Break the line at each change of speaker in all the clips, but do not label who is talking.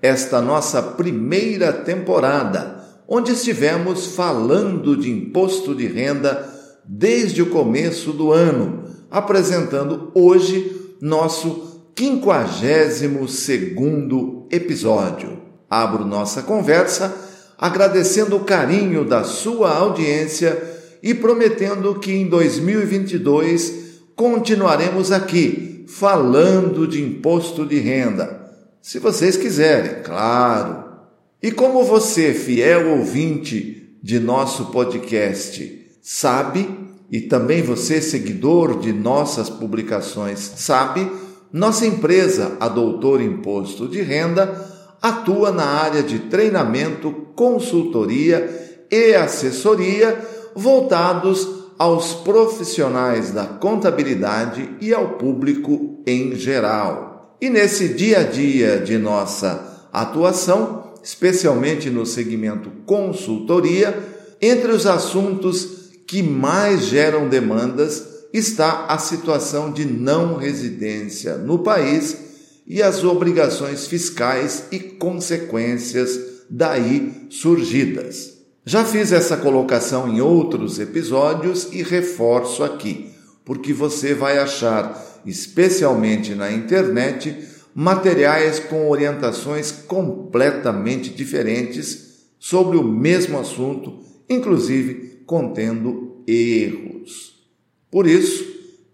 esta nossa primeira temporada, onde estivemos falando de imposto de renda desde o começo do ano, apresentando hoje nosso 52 segundo episódio. Abro nossa conversa agradecendo o carinho da sua audiência e prometendo que em 2022 continuaremos aqui falando de imposto de renda se vocês quiserem, claro. E como você, fiel ouvinte de nosso podcast, sabe, e também você, seguidor de nossas publicações, sabe, nossa empresa, a Doutor Imposto de Renda, atua na área de treinamento, consultoria e assessoria voltados aos profissionais da contabilidade e ao público em geral. E nesse dia a dia de nossa atuação, especialmente no segmento consultoria, entre os assuntos que mais geram demandas está a situação de não residência no país e as obrigações fiscais e consequências daí surgidas. Já fiz essa colocação em outros episódios e reforço aqui, porque você vai achar especialmente na internet, materiais com orientações completamente diferentes sobre o mesmo assunto, inclusive contendo erros. Por isso,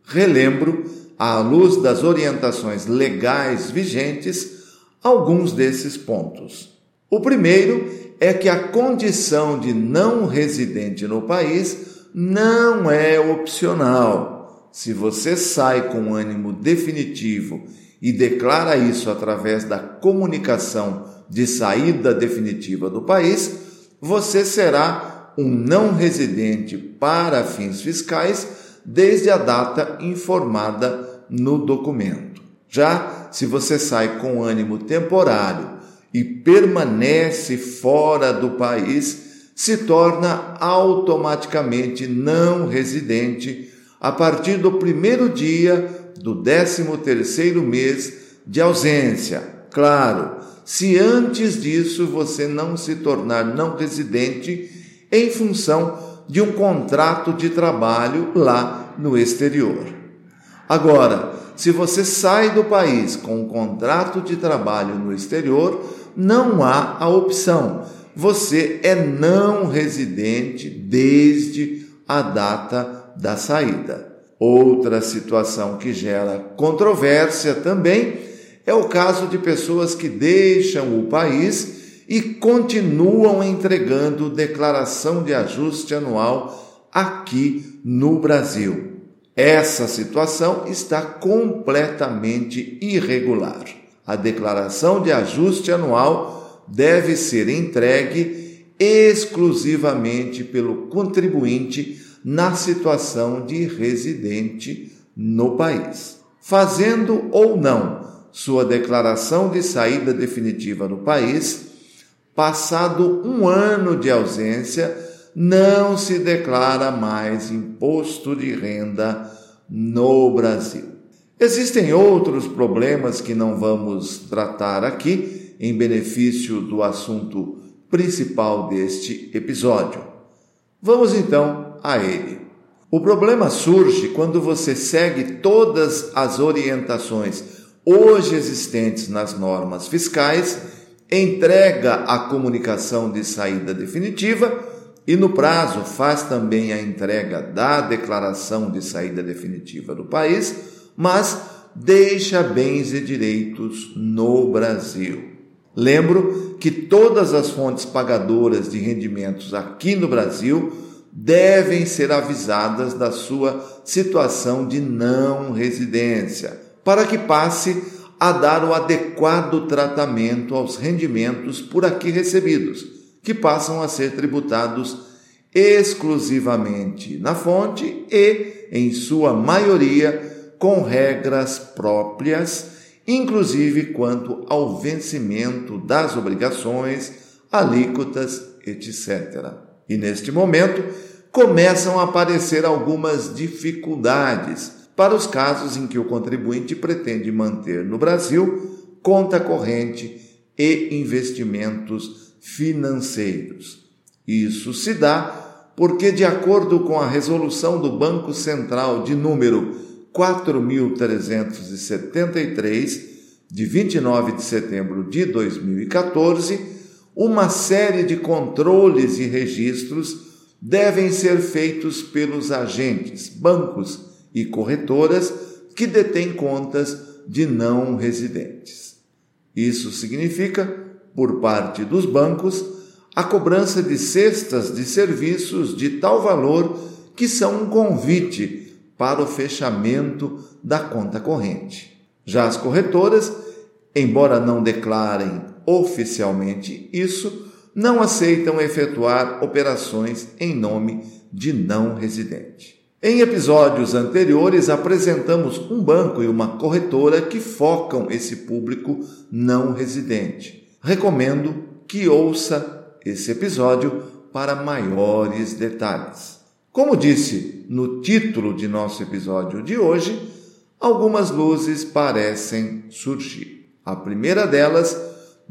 relembro, à luz das orientações legais vigentes, alguns desses pontos. O primeiro é que a condição de não residente no país não é opcional se você sai com ânimo definitivo e declara isso através da comunicação de saída definitiva do país, você será um não residente para fins fiscais desde a data informada no documento. Já se você sai com ânimo temporário e permanece fora do país, se torna automaticamente não residente a partir do primeiro dia do décimo terceiro mês de ausência. Claro, se antes disso você não se tornar não residente em função de um contrato de trabalho lá no exterior. Agora, se você sai do país com um contrato de trabalho no exterior, não há a opção. Você é não residente desde a data da saída. Outra situação que gera controvérsia também é o caso de pessoas que deixam o país e continuam entregando declaração de ajuste anual aqui no Brasil. Essa situação está completamente irregular. A declaração de ajuste anual deve ser entregue exclusivamente pelo contribuinte na situação de residente no país. Fazendo ou não sua declaração de saída definitiva no país, passado um ano de ausência, não se declara mais imposto de renda no Brasil. Existem outros problemas que não vamos tratar aqui, em benefício do assunto principal deste episódio. Vamos então a ele. O problema surge quando você segue todas as orientações hoje existentes nas normas fiscais, entrega a comunicação de saída definitiva e, no prazo, faz também a entrega da declaração de saída definitiva do país, mas deixa bens e direitos no Brasil. Lembro que todas as fontes pagadoras de rendimentos aqui no Brasil devem ser avisadas da sua situação de não residência, para que passe a dar o adequado tratamento aos rendimentos por aqui recebidos, que passam a ser tributados exclusivamente na fonte e, em sua maioria, com regras próprias, inclusive quanto ao vencimento das obrigações, alíquotas, etc. E neste momento começam a aparecer algumas dificuldades para os casos em que o contribuinte pretende manter no Brasil conta corrente e investimentos financeiros. Isso se dá porque, de acordo com a resolução do Banco Central de número 4.373, de 29 de setembro de 2014, uma série de controles e registros devem ser feitos pelos agentes, bancos e corretoras que detêm contas de não residentes. Isso significa, por parte dos bancos, a cobrança de cestas de serviços de tal valor que são um convite para o fechamento da conta corrente. Já as corretoras, embora não declarem oficialmente isso, não aceitam efetuar operações em nome de não residente. Em episódios anteriores, apresentamos um banco e uma corretora que focam esse público não residente. Recomendo que ouça esse episódio para maiores detalhes. Como disse no título de nosso episódio de hoje, algumas luzes parecem surgir. A primeira delas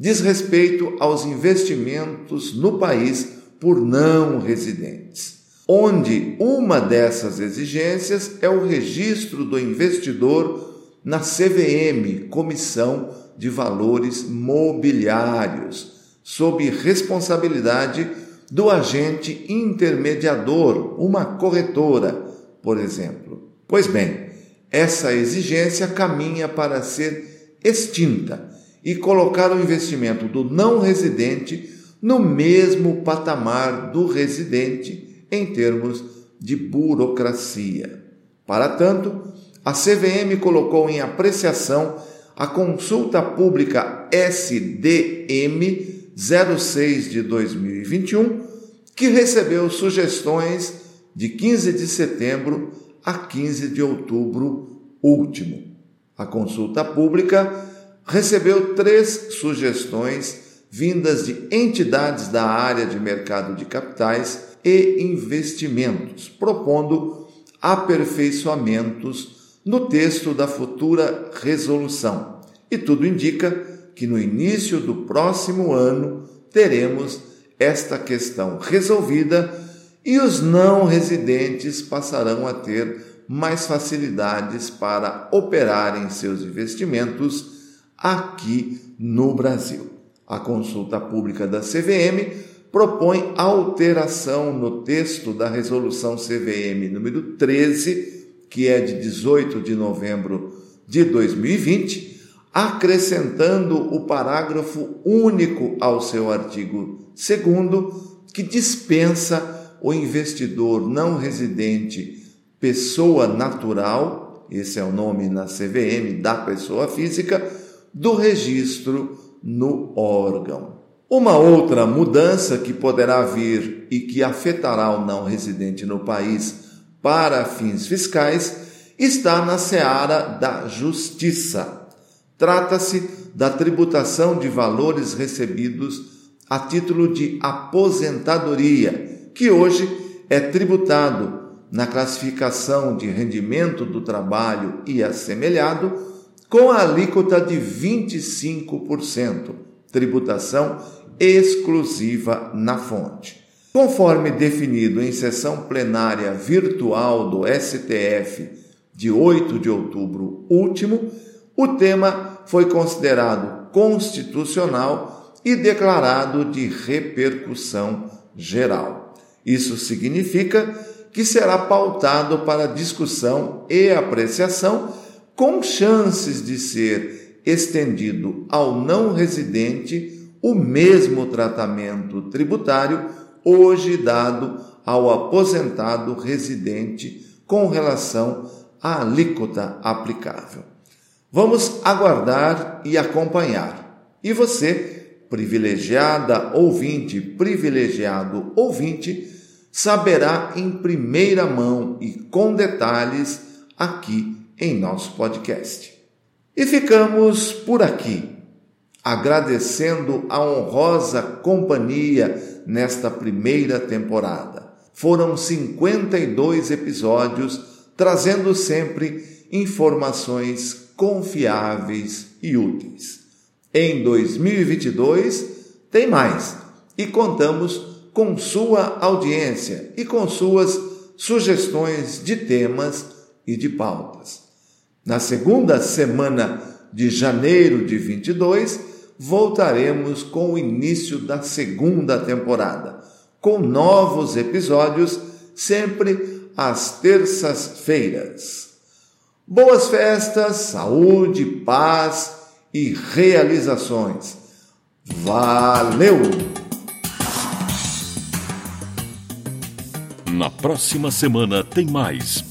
diz respeito aos investimentos no país por não residentes, onde uma dessas exigências é o registro do investidor na CVM, Comissão de Valores Mobiliários sob responsabilidade do agente intermediador, uma corretora, por exemplo. Pois bem, essa exigência caminha para ser extinta e colocar o investimento do não residente no mesmo patamar do residente em termos de burocracia. Para tanto, a CVM colocou em apreciação a consulta pública SDM 06 de 2021, que recebeu sugestões de 15 de setembro a 15 de outubro último. A consulta pública recebeu três sugestões vindas de entidades da área de mercado de capitais e investimentos, propondo aperfeiçoamentos no texto da futura resolução. E tudo indica que no início do próximo ano teremos esta questão resolvida e os não residentes passarão a ter mais facilidades para operarem seus investimentos aqui no Brasil. A consulta pública da CVM propõe alteração no texto da resolução CVM número 13, que é de 18 de novembro de 2020, acrescentando o parágrafo único ao seu artigo 2, que dispensa o investidor não residente pessoa natural, esse é o nome na CVM da pessoa física, do registro no órgão. Uma outra mudança que poderá vir e que afetará o não residente no país para fins fiscais está na seara da justiça Trata-se da tributação de valores recebidos a título de aposentadoria, que hoje é tributado na classificação de rendimento do trabalho e assemelhado com a alíquota de 25%, tributação exclusiva na fonte. Conforme definido em sessão plenária virtual do STF de 8 de outubro último, o tema foi considerado constitucional e declarado de repercussão geral. Isso significa que será pautado para discussão e apreciação, com chances de ser estendido ao não residente o mesmo tratamento tributário hoje dado ao aposentado residente com relação à alíquota aplicável. Vamos aguardar e acompanhar. E você privilegiada ouvinte, privilegiado ouvinte, saberá em primeira mão e com detalhes aqui em nosso podcast. E ficamos por aqui, agradecendo a honrosa companhia nesta primeira temporada. Foram 52 episódios trazendo sempre informações confiáveis e úteis. Em 2022 tem mais e contamos com sua audiência e com suas sugestões de temas e de pautas. Na segunda semana de janeiro de 22, voltaremos com o início da segunda temporada, com novos episódios sempre às terças-feiras. Boas festas, saúde, paz e realizações. Valeu!
Na próxima semana tem mais